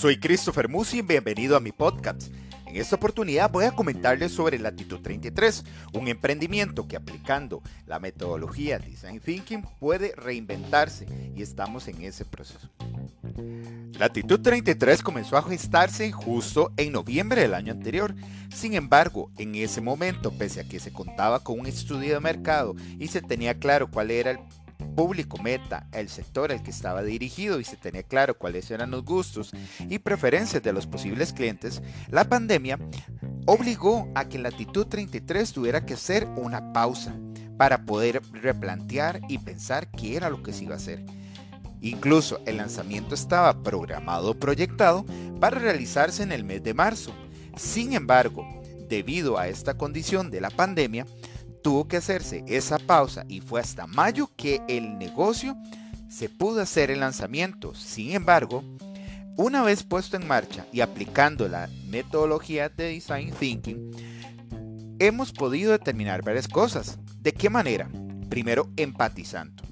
Soy Christopher Musi y bienvenido a mi podcast. En esta oportunidad voy a comentarles sobre Latitud 33, un emprendimiento que aplicando la metodología Design Thinking puede reinventarse y estamos en ese proceso. Latitud 33 comenzó a gestarse justo en noviembre del año anterior. Sin embargo, en ese momento, pese a que se contaba con un estudio de mercado y se tenía claro cuál era el público meta, el sector al que estaba dirigido y se tenía claro cuáles eran los gustos y preferencias de los posibles clientes, la pandemia obligó a que Latitud 33 tuviera que hacer una pausa para poder replantear y pensar qué era lo que se iba a hacer. Incluso el lanzamiento estaba programado proyectado para realizarse en el mes de marzo. Sin embargo, debido a esta condición de la pandemia, tuvo que hacerse esa pausa y fue hasta mayo que el negocio se pudo hacer el lanzamiento. Sin embargo, una vez puesto en marcha y aplicando la metodología de Design Thinking, hemos podido determinar varias cosas. ¿De qué manera? Primero, empatizando.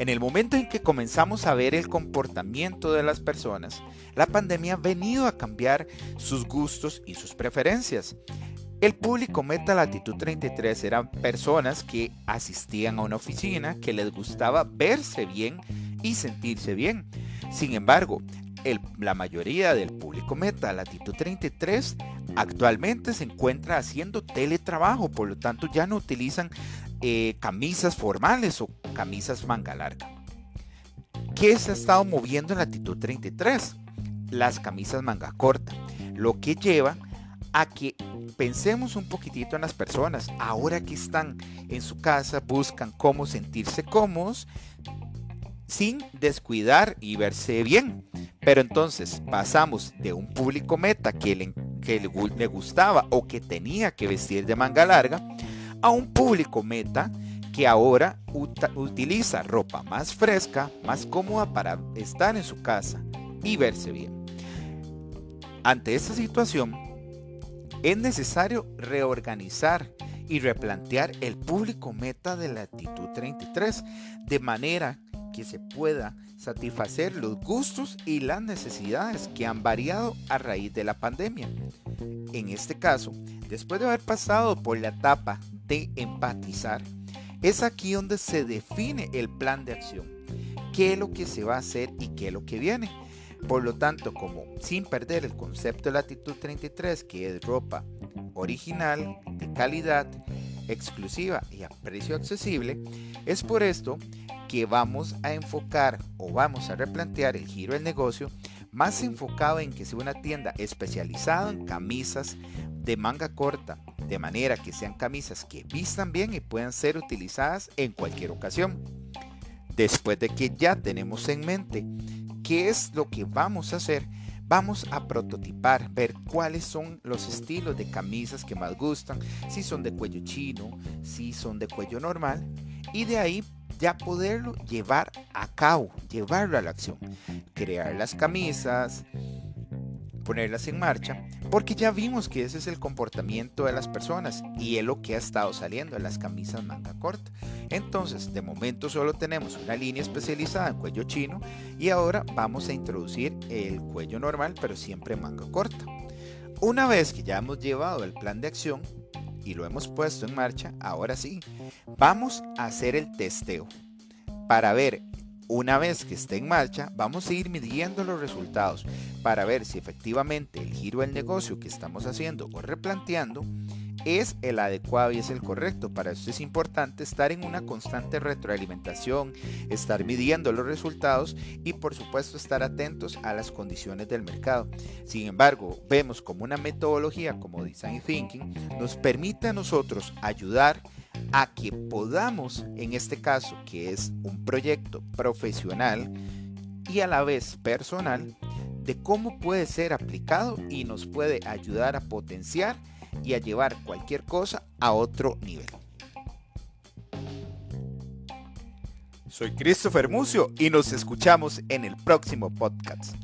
En el momento en que comenzamos a ver el comportamiento de las personas, la pandemia ha venido a cambiar sus gustos y sus preferencias. El público meta latitud 33 eran personas que asistían a una oficina, que les gustaba verse bien y sentirse bien. Sin embargo, la mayoría del público meta latitud 33 actualmente se encuentra haciendo teletrabajo, por lo tanto ya no utilizan eh, camisas formales o camisas manga larga. ¿Qué se ha estado moviendo en latitud 33? Las camisas manga corta, lo que lleva a que pensemos un poquitito en las personas. Ahora que están en su casa, buscan cómo sentirse cómodos sin descuidar y verse bien. Pero entonces pasamos de un público meta que le, que le gustaba o que tenía que vestir de manga larga a un público meta que ahora utiliza ropa más fresca, más cómoda para estar en su casa y verse bien. Ante esta situación, es necesario reorganizar y replantear el público meta de la actitud 33 de manera que se pueda satisfacer los gustos y las necesidades que han variado a raíz de la pandemia. En este caso, después de haber pasado por la etapa de empatizar, es aquí donde se define el plan de acción, qué es lo que se va a hacer y qué es lo que viene. Por lo tanto, como sin perder el concepto de latitud 33, que es ropa original, de calidad, exclusiva y a precio accesible, es por esto que vamos a enfocar o vamos a replantear el giro del negocio más enfocado en que sea una tienda especializada en camisas de manga corta, de manera que sean camisas que vistan bien y puedan ser utilizadas en cualquier ocasión. Después de que ya tenemos en mente ¿Qué es lo que vamos a hacer? Vamos a prototipar, ver cuáles son los estilos de camisas que más gustan, si son de cuello chino, si son de cuello normal, y de ahí ya poderlo llevar a cabo, llevarlo a la acción. Crear las camisas, ponerlas en marcha, porque ya vimos que ese es el comportamiento de las personas y es lo que ha estado saliendo en las camisas manga corta. Entonces, de momento solo tenemos una línea especializada en cuello chino y ahora vamos a introducir el cuello normal, pero siempre manga corta. Una vez que ya hemos llevado el plan de acción y lo hemos puesto en marcha, ahora sí, vamos a hacer el testeo para ver una vez que esté en marcha, vamos a ir midiendo los resultados para ver si efectivamente el giro del negocio que estamos haciendo o replanteando es el adecuado y es el correcto. Para esto es importante estar en una constante retroalimentación, estar midiendo los resultados y por supuesto estar atentos a las condiciones del mercado. Sin embargo, vemos como una metodología como Design Thinking nos permite a nosotros ayudar a que podamos, en este caso, que es un proyecto profesional y a la vez personal, de cómo puede ser aplicado y nos puede ayudar a potenciar y a llevar cualquier cosa a otro nivel. Soy Christopher Mucio y nos escuchamos en el próximo podcast.